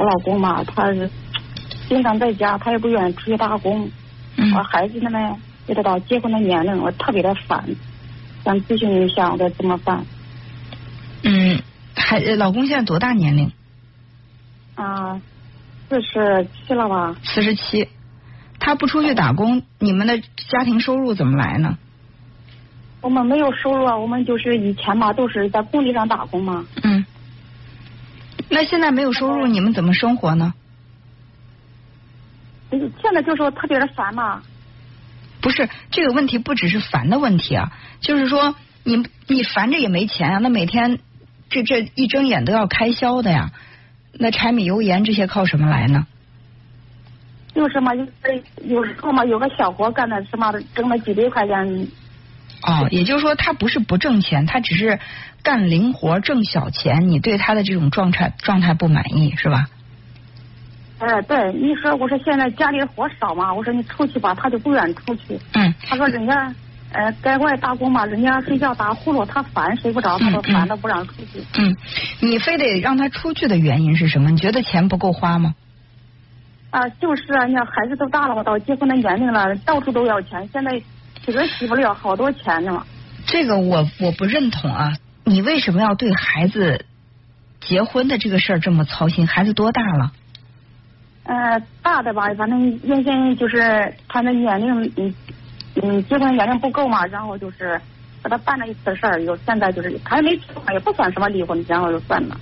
我老公嘛，他是经常在家，他也不愿意出去打工。嗯我孩子们呢，也得到结婚的年龄，我特别的烦，想咨询一下我该怎么办。嗯，还呃老公现在多大年龄？啊，四十七了吧？四十七。他不出去打工，你们的家庭收入怎么来呢？我们没有收入啊，我们就是以前嘛都是在工地上打工嘛。嗯。那现在没有收入，你们怎么生活呢？嗯现在就说特别的烦嘛。不是这个问题，不只是烦的问题啊，就是说你你烦着也没钱啊，那每天这这一睁眼都要开销的呀，那柴米油盐这些靠什么来呢？就是嘛，有有时候嘛，有个小活干的什么挣了几百块钱。哦，也就是说他不是不挣钱，他只是干零活挣小钱，你对他的这种状态状态不满意是吧？哎，对，你说我说现在家里活少嘛，我说你出去吧，他就不愿出去。嗯。他说人家呃在外打工嘛，人家睡觉打呼噜，他烦睡不着，他说烦的不让出去。嗯，你非得让他出去的原因是什么？你觉得钱不够花吗？啊，就是啊，你看孩子都大了嘛，到结婚的年龄了，到处都要钱，现在这个媳妇儿要好多钱呢。这个我我不认同啊！你为什么要对孩子结婚的这个事儿这么操心？孩子多大了？呃，大的吧，反正原先就是他的年龄，嗯嗯，结婚年龄不够嘛，然后就是给他办了一次事儿，有现在就是他也没结婚，也不算什么离婚，然后就算了。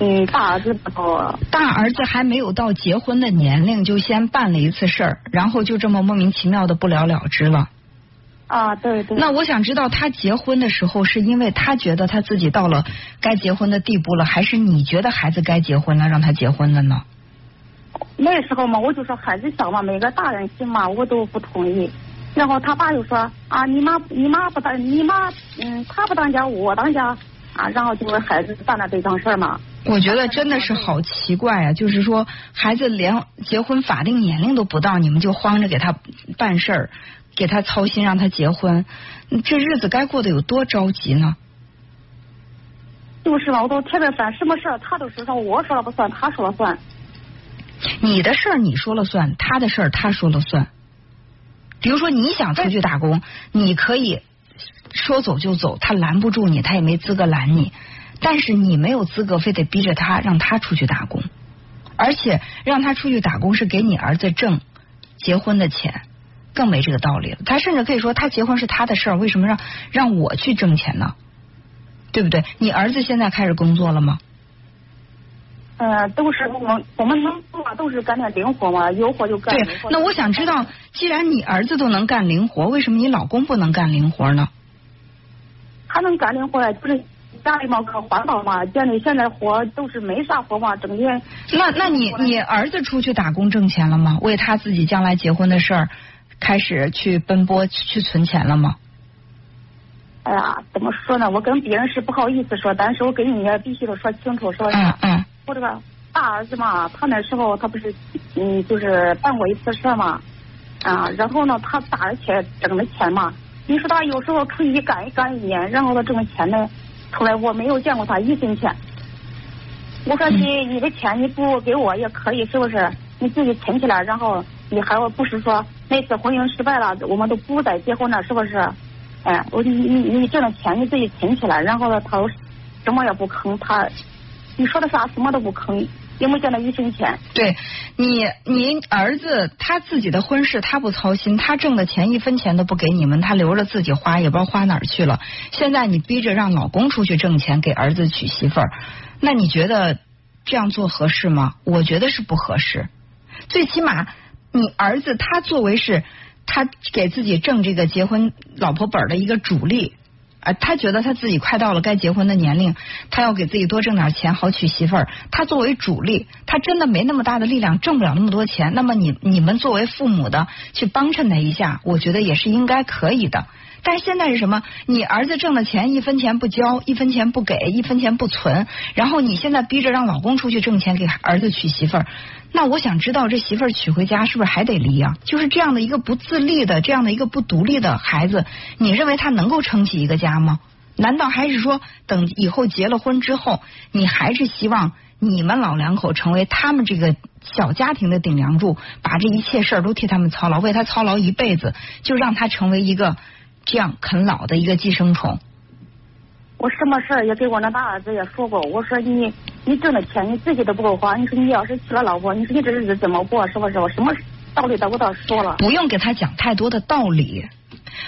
嗯，大儿子不到。大儿子还没有到结婚的年龄，就先办了一次事儿，然后就这么莫名其妙的不了了之了。啊，对对。那我想知道，他结婚的时候是因为他觉得他自己到了该结婚的地步了，还是你觉得孩子该结婚了，让他结婚了呢？那时候嘛，我就说孩子小嘛，每个大人行嘛，我都不同意。然后他爸就说啊，你妈你妈不当你妈嗯，他不当家我当家啊，然后就给孩子办了这档事儿嘛。我觉得真的是好奇怪啊！就是说，孩子连结婚法定年龄都不到，你们就慌着给他办事儿，给他操心让他结婚，这日子该过得有多着急呢？就是嘛，我都天天烦，什么事儿他都说说我说了不算，他说了算。你的事儿你说了算，他的事儿他说了算。比如说你想出去打工，你可以说走就走，他拦不住你，他也没资格拦你。但是你没有资格非得逼着他让他出去打工，而且让他出去打工是给你儿子挣结婚的钱，更没这个道理了。他甚至可以说他结婚是他的事儿，为什么让让我去挣钱呢？对不对？你儿子现在开始工作了吗？呃，都是我们我们能做都是干点零活嘛，有活就干。对，那我想知道，既然你儿子都能干零活，为什么你老公不能干零活呢？他能干零活呀，就是家里嘛搞环保嘛，家里现在活都是没啥活嘛，整天。那那你你儿子出去打工挣钱了吗？为他自己将来结婚的事儿开始去奔波去存钱了吗？哎呀，怎么说呢？我跟别人是不好意思说，但是我跟你也必须得说清楚，说嗯嗯。我这个大儿子嘛，他那时候他不是嗯，就是办过一次事嘛，啊，然后呢，他打的钱挣的钱嘛，你说他有时候出去干一干一年，然后他挣的钱呢，出来我没有见过他一分钱。我说你你的钱你不给我也可以，是不是？你自己存起来，然后你还不是说那次婚姻失败了，我们都不再结婚了，是不是？哎，我你你你挣的钱你自己存起来，然后呢，他什么也不吭，他你说的啥什么都不吭，也没见到一分钱。对你，你儿子他自己的婚事他不操心，他挣的钱一分钱都不给你们，他留着自己花，也不知道花哪儿去了。现在你逼着让老公出去挣钱给儿子娶媳妇儿，那你觉得这样做合适吗？我觉得是不合适。最起码你儿子他作为是。他给自己挣这个结婚老婆本的一个主力啊，他觉得他自己快到了该结婚的年龄，他要给自己多挣点钱，好娶媳妇儿。他作为主力，他真的没那么大的力量，挣不了那么多钱。那么你你们作为父母的去帮衬他一下，我觉得也是应该可以的。但现在是什么？你儿子挣的钱一分钱不交，一分钱不给，一分钱不存，然后你现在逼着让老公出去挣钱给儿子娶媳妇儿。那我想知道，这媳妇儿娶回家是不是还得离、啊？就是这样的一个不自立的、这样的一个不独立的孩子，你认为他能够撑起一个家吗？难道还是说等以后结了婚之后，你还是希望你们老两口成为他们这个小家庭的顶梁柱，把这一切事儿都替他们操劳，为他操劳一辈子，就让他成为一个这样啃老的一个寄生虫。我什么事儿也给我那大儿子也说过，我说你你挣的钱你自己都不够花，你说你要是娶了老婆，你说你这日子怎么过？是不是？我什么道理都给他说了。不用给他讲太多的道理，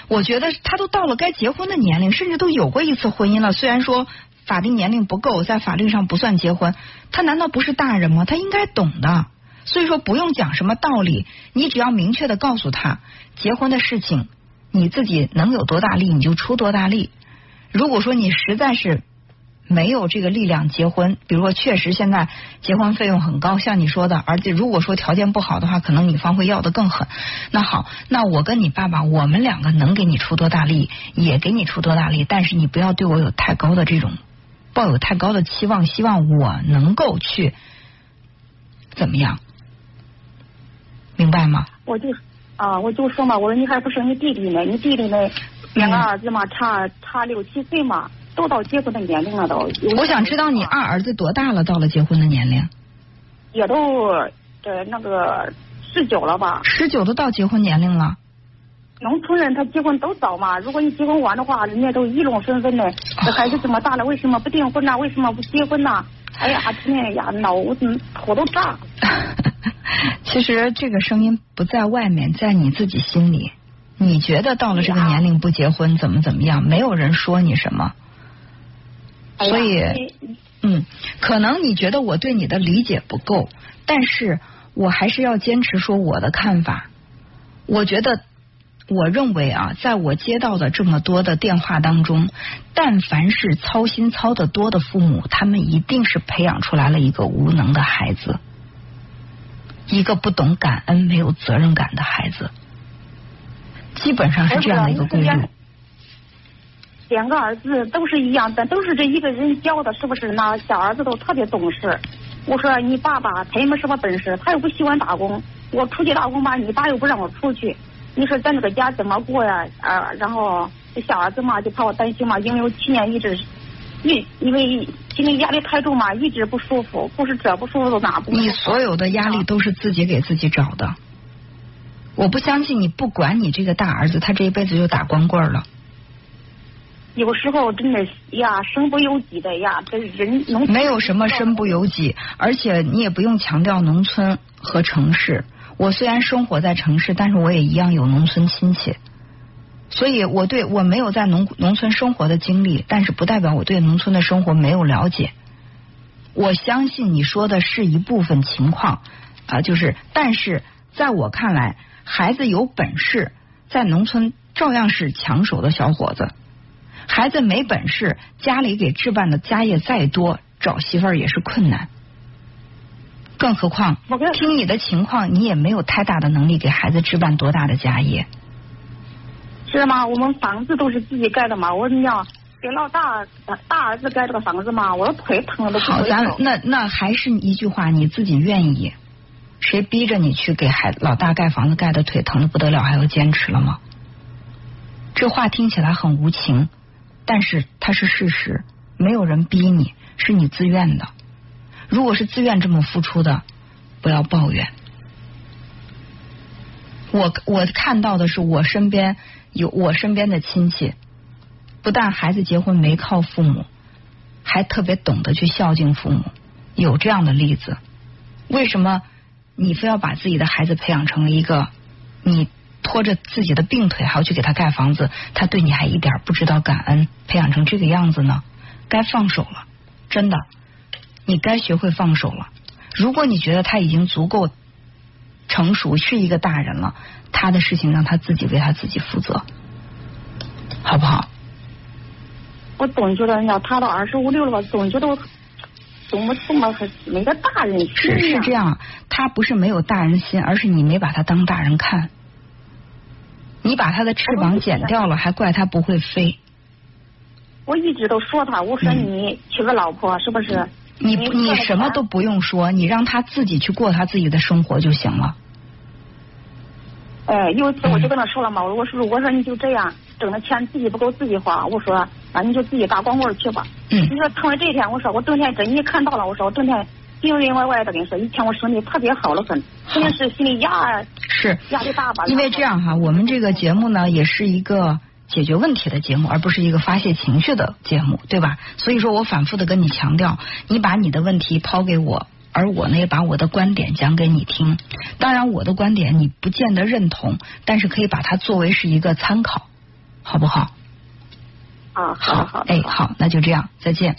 我觉得他都到了该结婚的年龄，甚至都有过一次婚姻了。虽然说法定年龄不够，在法律上不算结婚，他难道不是大人吗？他应该懂的。所以说不用讲什么道理，你只要明确的告诉他，结婚的事情你自己能有多大力你就出多大力。如果说你实在是没有这个力量结婚，比如说确实现在结婚费用很高，像你说的，而且如果说条件不好的话，可能女方会要的更狠。那好，那我跟你爸爸，我们两个能给你出多大力，也给你出多大力，但是你不要对我有太高的这种抱有太高的期望，希望我能够去怎么样，明白吗？我就啊，我就说嘛，我说你还不生你弟弟呢，你弟弟呢？两个儿子嘛，差差六七岁嘛，都到结婚的年龄了都。我想知道你二儿子多大了？到了结婚的年龄？也都呃那个十九了吧？十九都到结婚年龄了。农村人他结婚都早嘛，如果你结婚晚的话，人家都议论纷纷的。这孩子这么大了，为什么不订婚呢？为什么不结婚呢？哎呀，天天呀，脑子头都炸。其实这个声音不在外面，在你自己心里。你觉得到了这个年龄不结婚怎么怎么样？没有人说你什么，所以，嗯，可能你觉得我对你的理解不够，但是我还是要坚持说我的看法。我觉得，我认为啊，在我接到的这么多的电话当中，但凡是操心操的多的父母，他们一定是培养出来了一个无能的孩子，一个不懂感恩、没有责任感的孩子。基本上是这样的一个规律。两个儿子都是一样，但都是这一个人教的，是不是？那小儿子都特别懂事。我说你爸爸他也没什么本事，他又不喜欢打工。我出去打工吧，你爸又不让我出去。你说咱这个家怎么过呀？啊，然后这小儿子嘛，就怕我担心嘛，因为我去年一直一因为心理压力太重嘛，一直不舒服，不是这不舒服就那不。你所有的压力都是自己给自己找的。我不相信你不管你这个大儿子，他这一辈子就打光棍了。有时候真的呀，身不由己的呀，这人农没有什么身不由己，而且你也不用强调农村和城市。我虽然生活在城市，但是我也一样有农村亲戚，所以我对我没有在农农村生活的经历，但是不代表我对农村的生活没有了解。我相信你说的是一部分情况啊，就是但是在我看来。孩子有本事，在农村照样是抢手的小伙子。孩子没本事，家里给置办的家业再多，找媳妇儿也是困难。更何况，听你的情况，你也没有太大的能力给孩子置办多大的家业。是吗？我们房子都是自己盖的嘛。我跟你讲，给老大大儿子盖这个房子嘛，我的腿疼的都不好，咱那那还是一句话，你自己愿意。谁逼着你去给孩老大盖房子盖的腿疼的不得了，还要坚持了吗？这话听起来很无情，但是它是事实。没有人逼你，是你自愿的。如果是自愿这么付出的，不要抱怨。我我看到的是我身边有我身边的亲戚，不但孩子结婚没靠父母，还特别懂得去孝敬父母，有这样的例子。为什么？你非要把自己的孩子培养成一个，你拖着自己的病腿还要去给他盖房子，他对你还一点不知道感恩，培养成这个样子呢？该放手了，真的，你该学会放手了。如果你觉得他已经足够成熟，是一个大人了，他的事情让他自己为他自己负责，好不好？我总觉得，呀他到二十五六了吧，总觉得。怎么这么没个大人心是是这样，他不是没有大人心，而是你没把他当大人看。你把他的翅膀剪掉了，还怪他不会飞。我一直都说他，我说你娶个老婆是不是？你你什么都不用说，你让他自己去过他自己的生活就行了。哎，有一次我就跟他说了嘛，我说我说你就这样，挣的钱自己不够自己花，我说那你就自己打光棍去吧。嗯。你说成为这一天，我说我整天真你看到了，我说我整天病晕歪歪的，跟你说，以前我身体特别好了很，肯定是心里压是压力大吧？因为这样哈，我们这个节目呢，也是一个解决问题的节目，而不是一个发泄情绪的节目，对吧？所以说我反复的跟你强调，你把你的问题抛给我，而我呢也把我的观点讲给你听。当然，我的观点你不见得认同，但是可以把它作为是一个参考，好不好？啊，好好，哎，好，那就这样，再见。